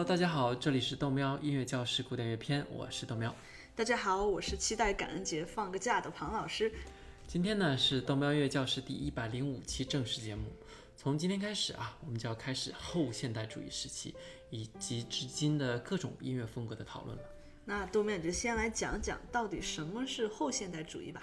Hello，大家好，这里是豆喵音乐教室古典乐篇，我是豆喵。大家好，我是期待感恩节放个假的庞老师。今天呢是豆喵音乐教室第一百零五期正式节目。从今天开始啊，我们就要开始后现代主义时期以及至今的各种音乐风格的讨论了。那豆喵你就先来讲讲到底什么是后现代主义吧。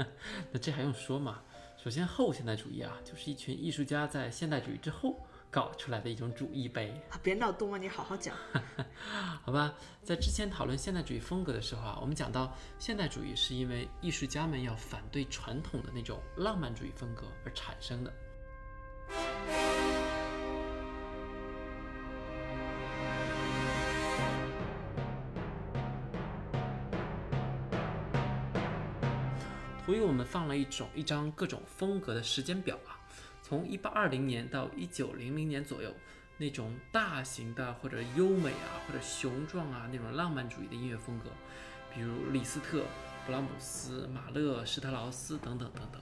那这还用说吗？首先，后现代主义啊，就是一群艺术家在现代主义之后搞出来的一种主义呗。啊，别闹豆喵，你好好讲。好吧，在之前讨论现代主义风格的时候啊，我们讲到现代主义是因为艺术家们要反对传统的那种浪漫主义风格而产生的。所以我们放了一种一张各种风格的时间表啊，从一八二零年到一九零零年左右，那种大型的或者优美啊或者雄壮啊那种浪漫主义的音乐风格，比如李斯特、布拉姆斯、马勒、施特劳斯等等等等。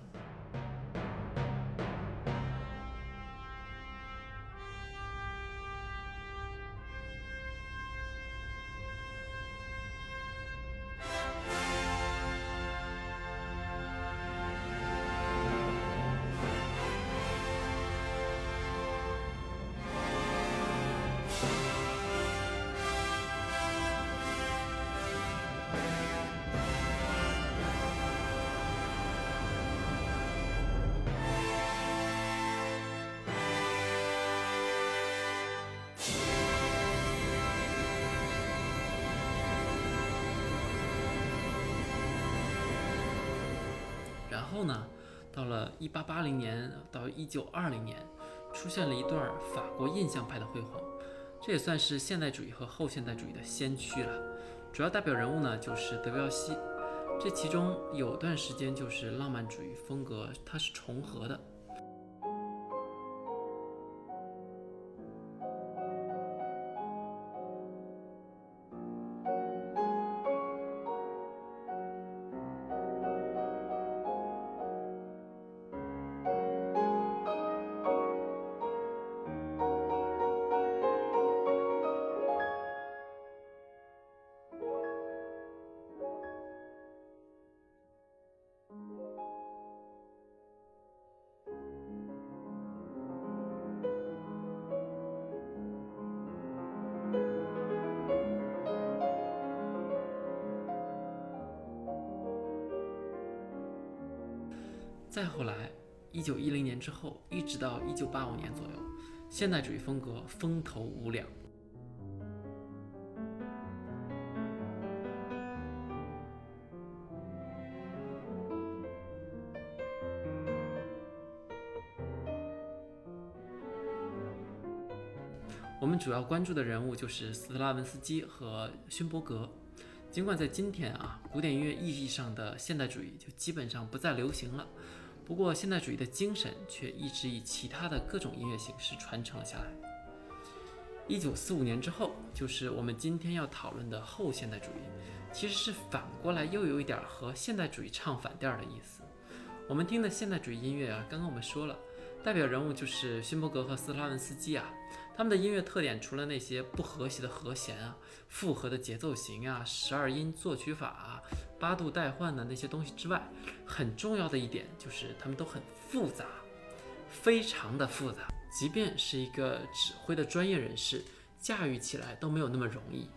后呢，到了一八八零年到一九二零年，出现了一段法国印象派的辉煌，这也算是现代主义和后现代主义的先驱了。主要代表人物呢就是德彪西，这其中有段时间就是浪漫主义风格，它是重合的。再后来，一九一零年之后，一直到一九八五年左右，现代主义风格风头无两。我们主要关注的人物就是斯特拉文斯基和勋伯格。尽管在今天啊，古典音乐意义上的现代主义就基本上不再流行了，不过现代主义的精神却一直以其他的各种音乐形式传承了下来。一九四五年之后，就是我们今天要讨论的后现代主义，其实是反过来又有一点和现代主义唱反调的意思。我们听的现代主义音乐啊，刚刚我们说了。代表人物就是勋伯格和斯特拉文斯基啊，他们的音乐特点除了那些不和谐的和弦啊、复合的节奏型啊、十二音作曲法啊、八度代换的那些东西之外，很重要的一点就是他们都很复杂，非常的复杂，即便是一个指挥的专业人士，驾驭起来都没有那么容易。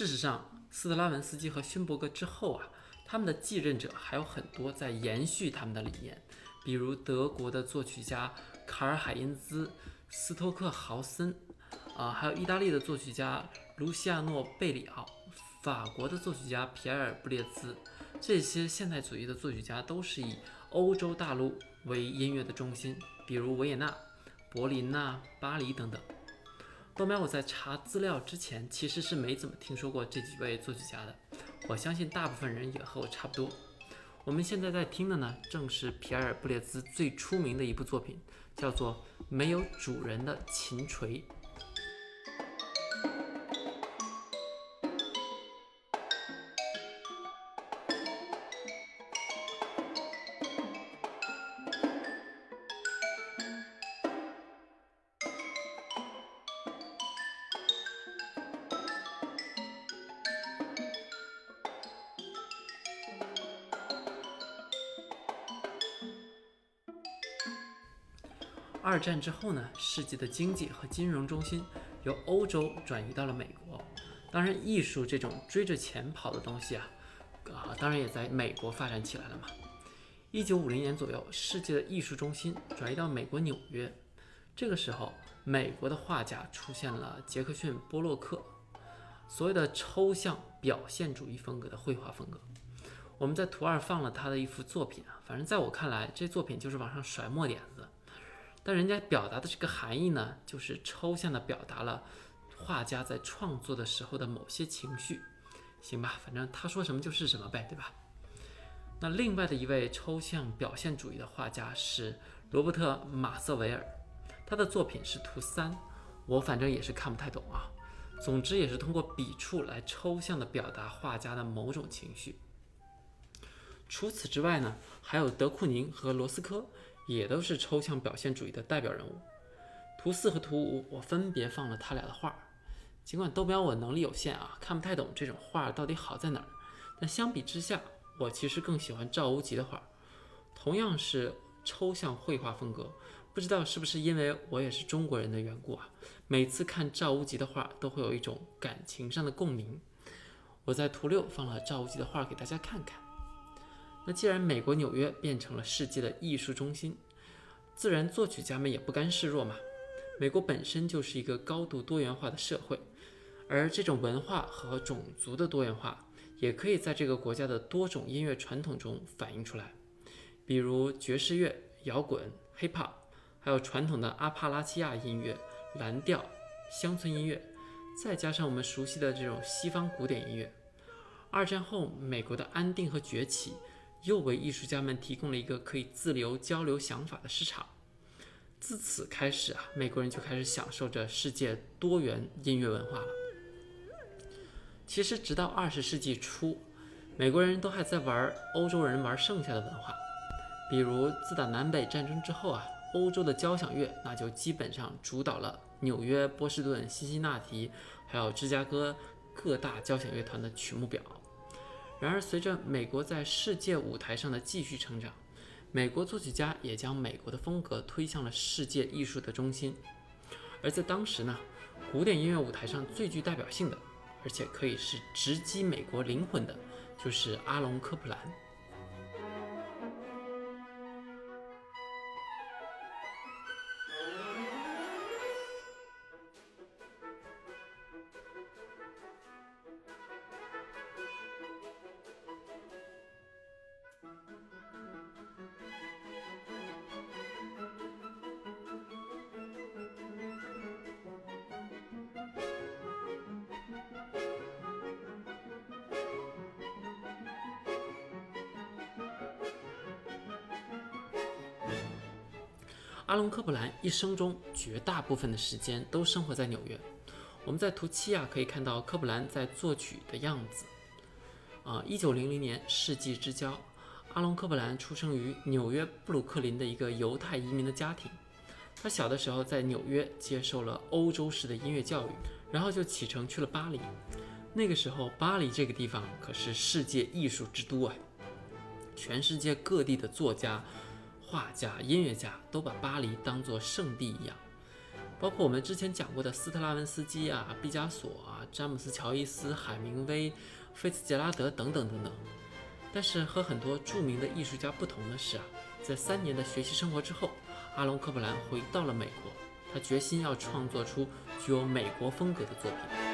事实上，斯特拉文斯基和勋伯格之后啊，他们的继任者还有很多在延续他们的理念，比如德国的作曲家卡尔海因兹、斯托克豪森，啊，还有意大利的作曲家卢西亚诺贝里奥、法国的作曲家皮埃尔·布列兹，这些现代主义的作曲家都是以欧洲大陆为音乐的中心，比如维也纳、柏林呐、巴黎等等。豆苗，我在查资料之前其实是没怎么听说过这几位作曲家的，我相信大部分人也和我差不多。我们现在在听的呢，正是皮埃尔·布列兹最出名的一部作品，叫做《没有主人的琴锤》。战之后呢，世界的经济和金融中心由欧洲转移到了美国。当然，艺术这种追着钱跑的东西啊，啊，当然也在美国发展起来了嘛。一九五零年左右，世界的艺术中心转移到美国纽约。这个时候，美国的画家出现了杰克逊·波洛克，所谓的抽象表现主义风格的绘画风格。我们在图二放了他的一幅作品啊，反正在我看来，这作品就是往上甩墨点子。但人家表达的这个含义呢，就是抽象的表达了画家在创作的时候的某些情绪，行吧，反正他说什么就是什么呗，对吧？那另外的一位抽象表现主义的画家是罗伯特·马瑟维尔，他的作品是图三，我反正也是看不太懂啊。总之也是通过笔触来抽象的表达画家的某种情绪。除此之外呢，还有德库宁和罗斯科。也都是抽象表现主义的代表人物。图四和图五，我分别放了他俩的画。尽管豆标我能力有限啊，看不太懂这种画到底好在哪儿，但相比之下，我其实更喜欢赵无极的画。同样是抽象绘画风格，不知道是不是因为我也是中国人的缘故啊，每次看赵无极的画都会有一种感情上的共鸣。我在图六放了赵无极的画给大家看看。那既然美国纽约变成了世界的艺术中心，自然作曲家们也不甘示弱嘛。美国本身就是一个高度多元化的社会，而这种文化和种族的多元化，也可以在这个国家的多种音乐传统中反映出来。比如爵士乐、摇滚、hip hop，还有传统的阿帕拉契亚音乐、蓝调、乡村音乐，再加上我们熟悉的这种西方古典音乐。二战后美国的安定和崛起。又为艺术家们提供了一个可以自由交流想法的市场。自此开始啊，美国人就开始享受着世界多元音乐文化了。其实，直到二十世纪初，美国人都还在玩欧洲人玩剩下的文化。比如，自打南北战争之后啊，欧洲的交响乐那就基本上主导了纽约、波士顿、辛辛那提，还有芝加哥各大交响乐团的曲目表。然而，随着美国在世界舞台上的继续成长，美国作曲家也将美国的风格推向了世界艺术的中心。而在当时呢，古典音乐舞台上最具代表性的，而且可以是直击美国灵魂的，就是阿隆·科普兰。阿隆·科普兰一生中绝大部分的时间都生活在纽约。我们在图七啊可以看到科普兰在作曲的样子。啊，一九零零年世纪之交，阿隆·科普兰出生于纽约布鲁克林的一个犹太移民的家庭。他小的时候在纽约接受了欧洲式的音乐教育，然后就启程去了巴黎。那个时候，巴黎这个地方可是世界艺术之都啊，全世界各地的作家。画家、音乐家都把巴黎当作圣地一样，包括我们之前讲过的斯特拉文斯基啊、毕加索啊、詹姆斯·乔伊斯、海明威、菲茨杰拉德等等等等。但是和很多著名的艺术家不同的是啊，在三年的学习生活之后，阿隆·科布兰回到了美国，他决心要创作出具有美国风格的作品。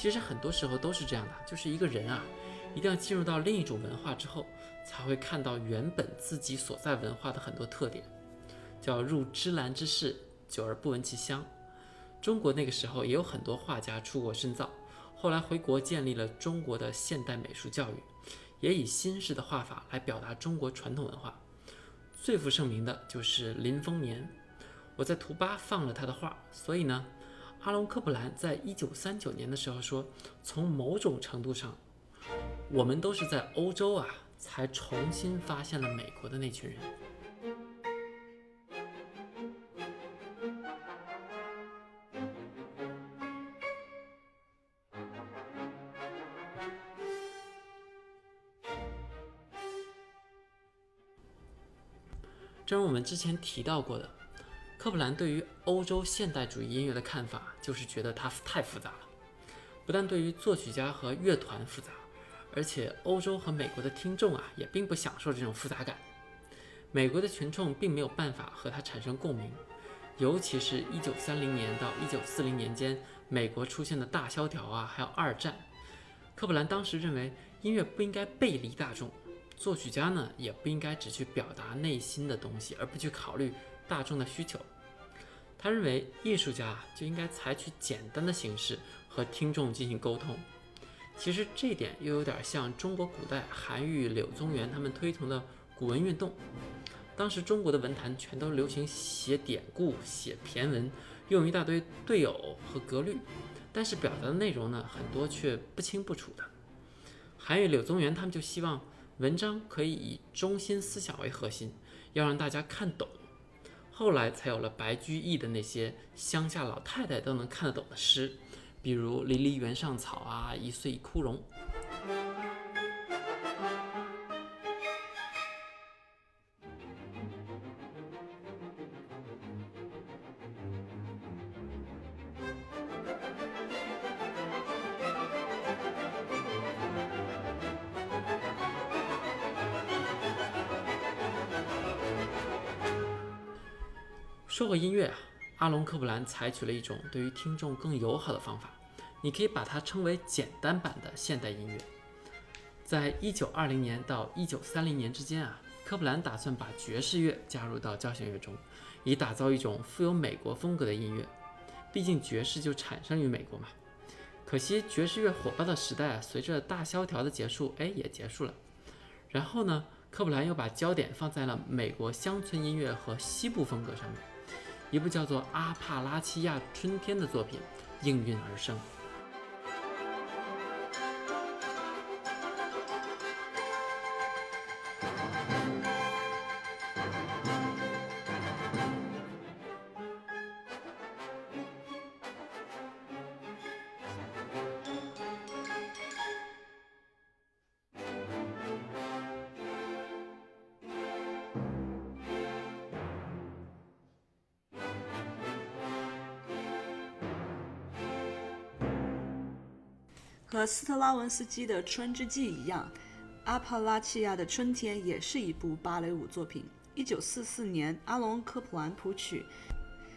其实很多时候都是这样的，就是一个人啊，一定要进入到另一种文化之后，才会看到原本自己所在文化的很多特点，叫入芝兰之室，久而不闻其香。中国那个时候也有很多画家出国深造，后来回国建立了中国的现代美术教育，也以新式的画法来表达中国传统文化。最负盛名的就是林风眠，我在图八放了他的画，所以呢。阿隆·科普兰在一九三九年的时候说：“从某种程度上，我们都是在欧洲啊，才重新发现了美国的那群人。”正如我们之前提到过的。科普兰对于欧洲现代主义音乐的看法，就是觉得它太复杂了。不但对于作曲家和乐团复杂，而且欧洲和美国的听众啊，也并不享受这种复杂感。美国的群众并没有办法和它产生共鸣，尤其是一九三零年到一九四零年间，美国出现的大萧条啊，还有二战。科普兰当时认为，音乐不应该背离大众，作曲家呢，也不应该只去表达内心的东西，而不去考虑。大众的需求，他认为艺术家就应该采取简单的形式和听众进行沟通。其实这点又有点像中国古代韩愈、柳宗元他们推崇的古文运动。当时中国的文坛全都流行写典故、写骈文，用一大堆对偶和格律，但是表达的内容呢，很多却不清不楚的。韩愈、柳宗元他们就希望文章可以以中心思想为核心，要让大家看懂。后来才有了白居易的那些乡下老太太都能看得懂的诗，比如“离离原上草”啊，“一岁一枯荣”。说回音乐啊，阿隆·科普兰采取了一种对于听众更友好的方法，你可以把它称为简单版的现代音乐。在一九二零年到一九三零年之间啊，科普兰打算把爵士乐加入到交响乐中，以打造一种富有美国风格的音乐。毕竟爵士就产生于美国嘛。可惜爵士乐火爆的时代啊，随着大萧条的结束，哎，也结束了。然后呢，科普兰又把焦点放在了美国乡村音乐和西部风格上面。一部叫做《阿帕拉契亚春天》的作品应运而生。和斯特拉文斯基的《春之祭》一样，《阿帕拉契亚的春天》也是一部芭蕾舞作品。一九四四年，阿隆·科普兰谱曲，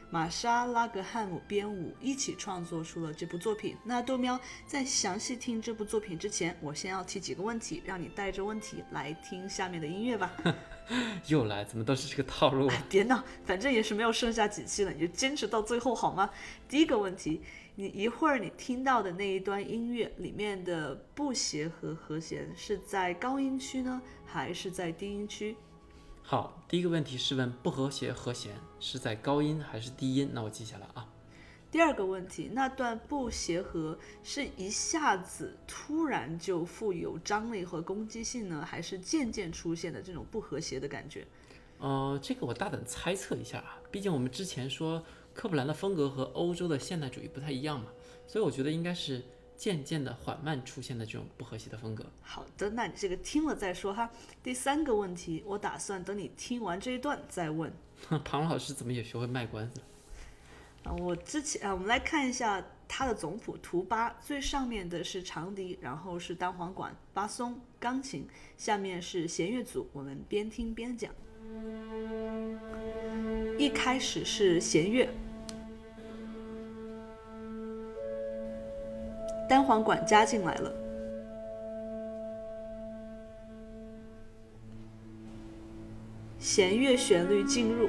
玛莎·拉格汉姆编舞，一起创作出了这部作品。那豆喵在详细听这部作品之前，我先要提几个问题，让你带着问题来听下面的音乐吧。又来，怎么都是这个套路？别闹，反正也是没有剩下几期了，你就坚持到最后好吗？第一个问题。你一会儿你听到的那一段音乐里面的不协和和弦是在高音区呢，还是在低音区？好，第一个问题是问不和谐和弦是在高音还是低音？那我记下来啊。第二个问题，那段不协和是一下子突然就富有张力和攻击性呢，还是渐渐出现的这种不和谐的感觉？呃，这个我大胆猜测一下啊，毕竟我们之前说。科普兰的风格和欧洲的现代主义不太一样嘛，所以我觉得应该是渐渐的缓慢出现的这种不和谐的风格。好的，那你这个听了再说哈。第三个问题，我打算等你听完这一段再问。庞老师怎么也学会卖关子了？啊，我之前啊，我们来看一下它的总谱，图八最上面的是长笛，然后是单簧管、巴松、钢琴，下面是弦乐组。我们边听边讲。一开始是弦乐，单簧管加进来了，弦乐旋律进入，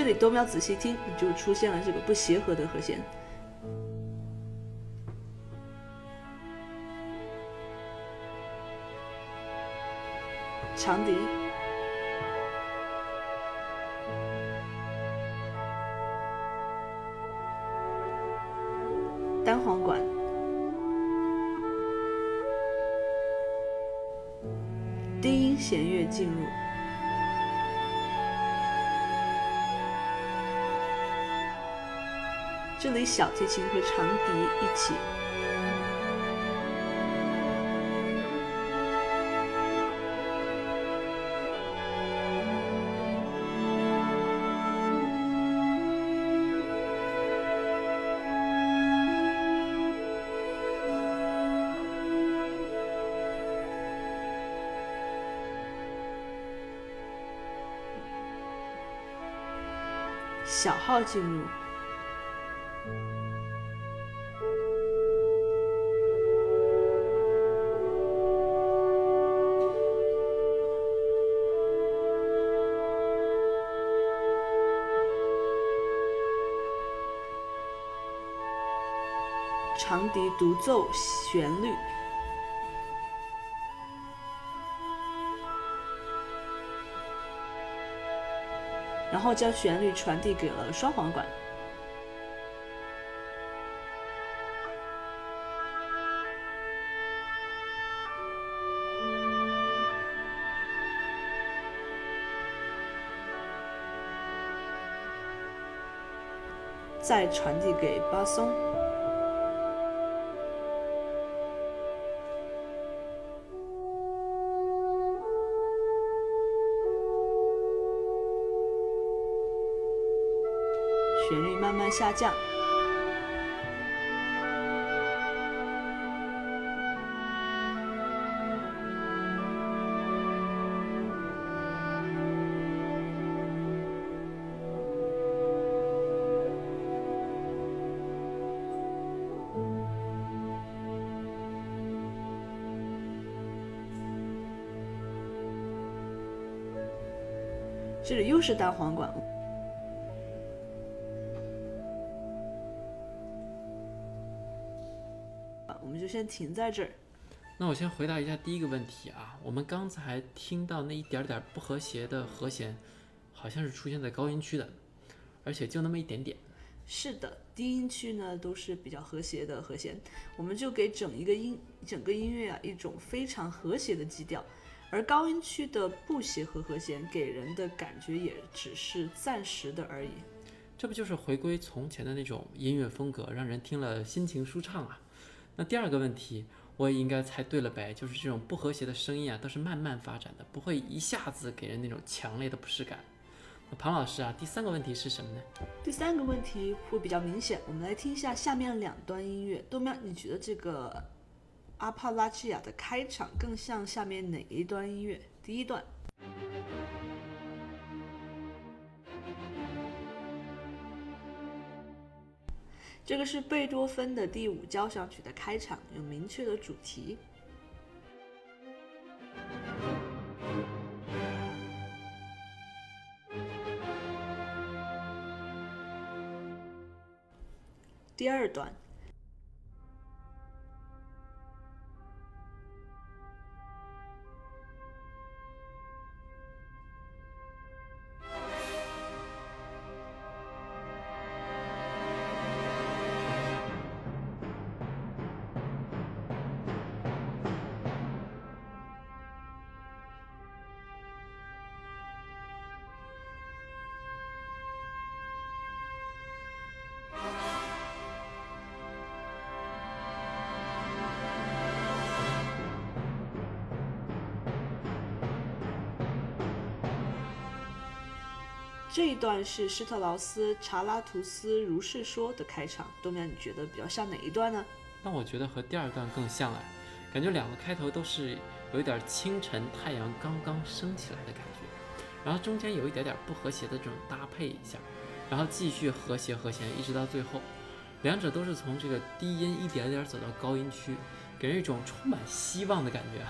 这里都要仔细听，就出现了这个不协和的和弦。长笛。小提琴和长笛一起。小号进入，独奏旋律。然后将旋律传递给了双簧管，再传递给巴松。旋律慢慢下降，这里又是单簧管。先停在这儿。那我先回答一下第一个问题啊，我们刚才听到那一点点不和谐的和弦，好像是出现在高音区的，而且就那么一点点。是的，低音区呢都是比较和谐的和弦，我们就给整一个音整个音乐啊一种非常和谐的基调，而高音区的不协和和弦给人的感觉也只是暂时的而已。这不就是回归从前的那种音乐风格，让人听了心情舒畅啊？那第二个问题，我也应该猜对了呗，就是这种不和谐的声音啊，都是慢慢发展的，不会一下子给人那种强烈的不适感。那庞老师啊，第三个问题是什么呢？第三个问题会比较明显，我们来听一下下面两段音乐。豆喵，你觉得这个阿帕拉契亚的开场更像下面哪一段音乐？第一段。这个是贝多芬的第五交响曲的开场，有明确的主题。第二段。这一段是施特劳斯《查拉图斯如是说》的开场，豆苗，你觉得比较像哪一段呢？那我觉得和第二段更像哎，感觉两个开头都是有一点清晨太阳刚刚升起来的感觉，然后中间有一点点不和谐的这种搭配一下，然后继续和谐和弦，一直到最后，两者都是从这个低音一点点走到高音区，给人一种充满希望的感觉。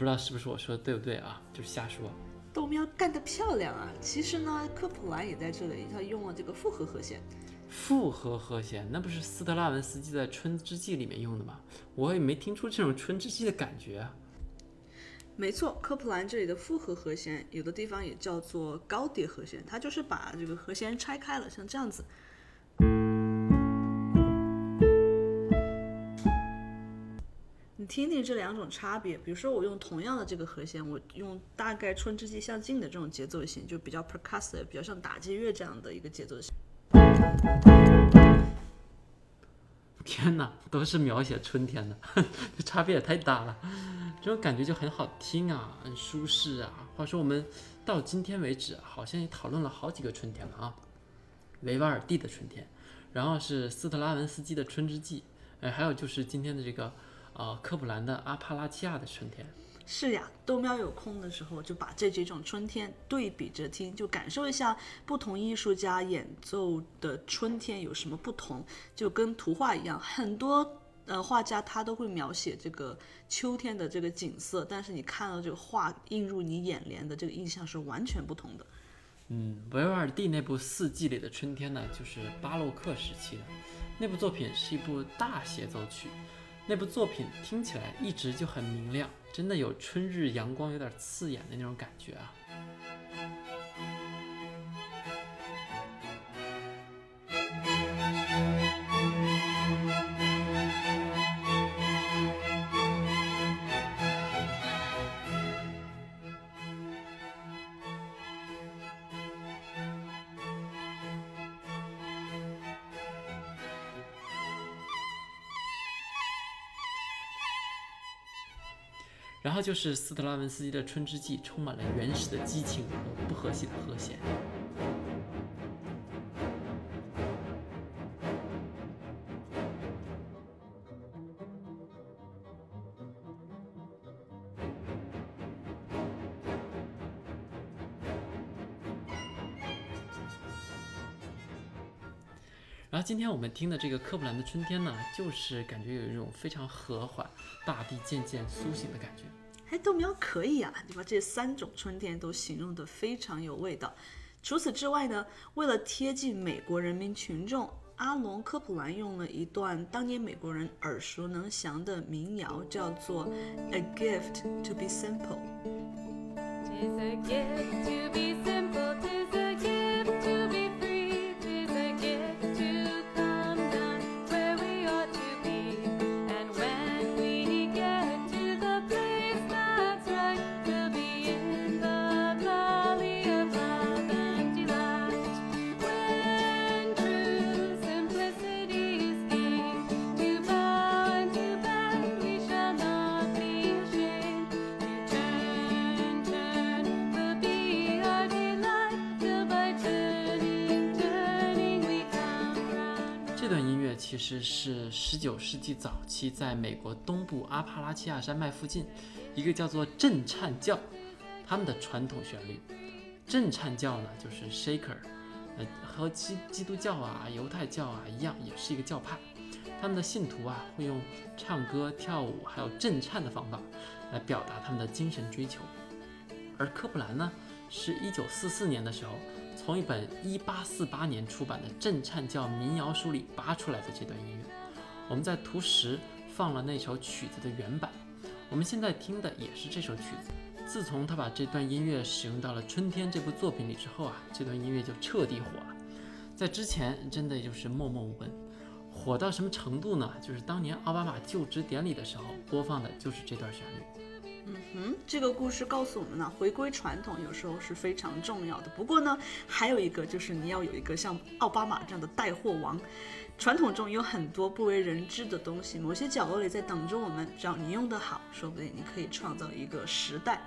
不知道是不是我说的对不对啊？就是瞎说。豆喵干得漂亮啊！其实呢，科普兰也在这里，他用了这个复合和弦。复合和弦，那不是斯特拉文斯基在《春之祭》里面用的吗？我也没听出这种《春之祭》的感觉啊。没错，科普兰这里的复合和弦，有的地方也叫做高叠和弦，它就是把这个和弦拆开了，像这样子。听听这两种差别，比如说我用同样的这个和弦，我用大概春之祭相近的这种节奏型，就比较 percussive，比较像打击乐这样的一个节奏型。天哪，都是描写春天的，这差别也太大了，这种感觉就很好听啊，很舒适啊。话说我们到今天为止，好像也讨论了好几个春天了啊，维瓦尔第的春天，然后是斯特拉文斯基的春之祭，哎，还有就是今天的这个。啊，科普兰的阿帕拉契亚的春天，是呀，豆喵有空的时候就把这几种春天对比着听，就感受一下不同艺术家演奏的春天有什么不同，就跟图画一样，很多呃画家他都会描写这个秋天的这个景色，但是你看到这个画映入你眼帘的这个印象是完全不同的。嗯，维瓦尔第那部四季里的春天呢，就是巴洛克时期的那部作品，是一部大协奏曲。那部作品听起来一直就很明亮，真的有春日阳光有点刺眼的那种感觉啊。然后就是斯特拉文斯基的《春之祭》，充满了原始的激情和不和谐的和弦。今天我们听的这个科普兰的春天呢，就是感觉有一种非常和缓，大地渐渐苏醒的感觉。哎，豆苗可以啊，你把这三种春天都形容得非常有味道。除此之外呢，为了贴近美国人民群众，阿隆科普兰用了一段当年美国人耳熟能详的民谣，叫做《A Gift to Be Simple》。是十九世纪早期，在美国东部阿帕拉契亚山脉附近，一个叫做震颤教，他们的传统旋律。震颤教呢，就是 Shaker，呃，和基基督教啊、犹太教啊一样，也是一个教派。他们的信徒啊，会用唱歌、跳舞，还有震颤的方法，来表达他们的精神追求。而科普兰呢，是一九四四年的时候。从一本1848年出版的震颤教民谣书里扒出来的这段音乐，我们在图十放了那首曲子的原版。我们现在听的也是这首曲子。自从他把这段音乐使用到了《春天》这部作品里之后啊，这段音乐就彻底火了。在之前真的就是默默无闻，火到什么程度呢？就是当年奥巴马就职典礼的时候播放的就是这段旋律。嗯哼，这个故事告诉我们呢，回归传统有时候是非常重要的。不过呢，还有一个就是你要有一个像奥巴马这样的带货王。传统中有很多不为人知的东西，某些角落里在等着我们。只要你用得好，说不定你可以创造一个时代。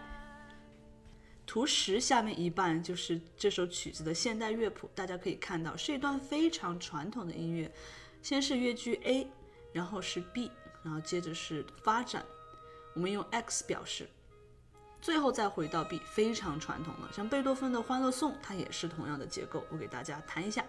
图十下面一半就是这首曲子的现代乐谱，大家可以看到是一段非常传统的音乐，先是乐句 A，然后是 B，然后接着是发展，我们用 X 表示，最后再回到 B，非常传统了。像贝多芬的《欢乐颂》，它也是同样的结构，我给大家弹一下。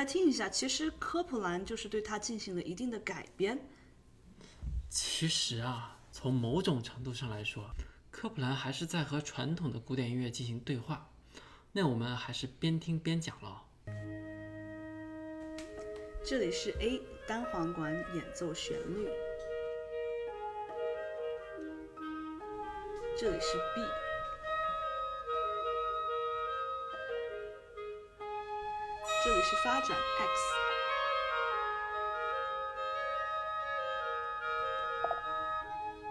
大家听一下，其实科普兰就是对它进行了一定的改编。其实啊，从某种程度上来说，科普兰还是在和传统的古典音乐进行对话。那我们还是边听边讲了。这里是 A 单簧管演奏旋律，这里是 B。是发展 X，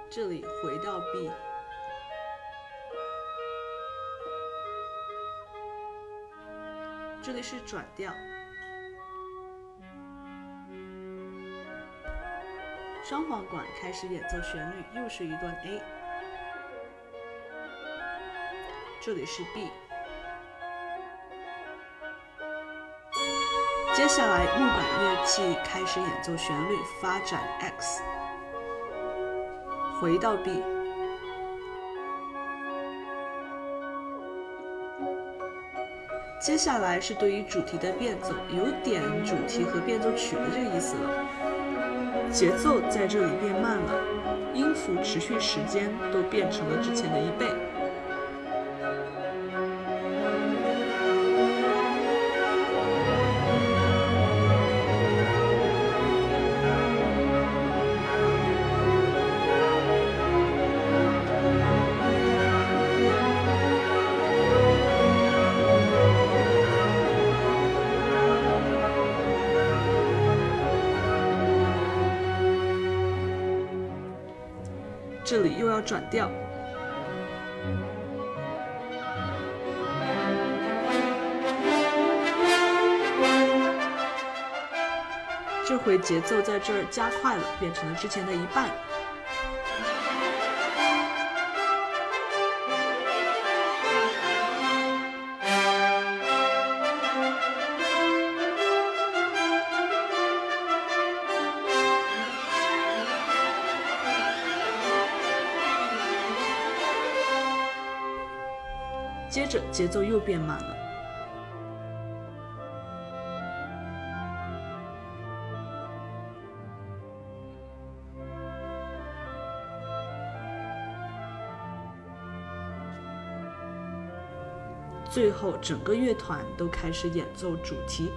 这里回到 B，这里是转调，双簧管开始演奏旋律，又是一段 A，这里是 B。接下来，木管乐器开始演奏旋律，发展 X，回到 B。接下来是对于主题的变奏，有点主题和变奏曲的这个意思了。节奏在这里变慢了，音符持续时间都变成了之前的一倍。转调，这回节奏在这儿加快了，变成了之前的一半。节奏又变慢了。最后，整个乐团都开始演奏主题。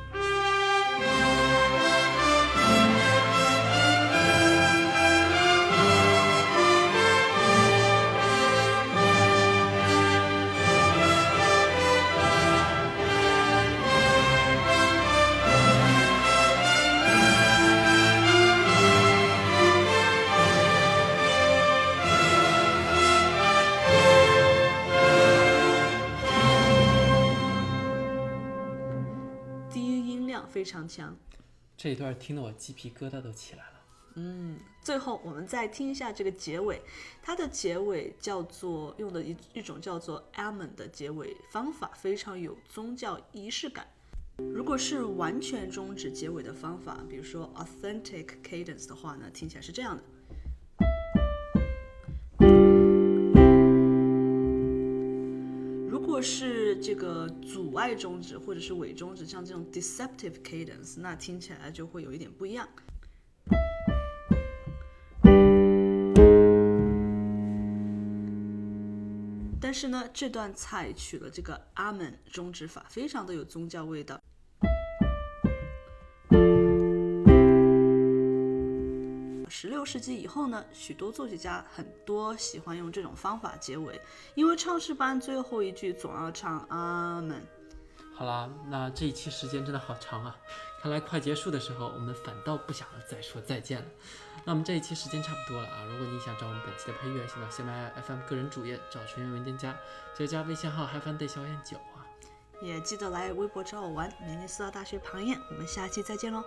非常强。这一段听得我鸡皮疙瘩都起来了。嗯，最后我们再听一下这个结尾，它的结尾叫做用的一一种叫做 Amen 的结尾方法，非常有宗教仪式感。如果是完全终止结尾的方法，比如说 Authentic Cadence 的话呢，听起来是这样的。是这个阻碍终止或者是伪终止，像这种 deceptive cadence，那听起来就会有一点不一样。但是呢，这段采取了这个阿门终止法，非常的有宗教味道。十六世纪以后呢，许多作曲家很多喜欢用这种方法结尾，因为唱诗班最后一句总要唱阿门。好啦，那这一期时间真的好长啊，看来快结束的时候，我们反倒不想再说再见了。那我们这一期时间差不多了啊，如果你想找我们本期的配乐，请到喜马拉雅 FM 个人主页找成员文件夹，就加微信号 “HiFi 小眼九”啊。也记得来微博找我玩，明年四大大学旁演，我们下期再见喽。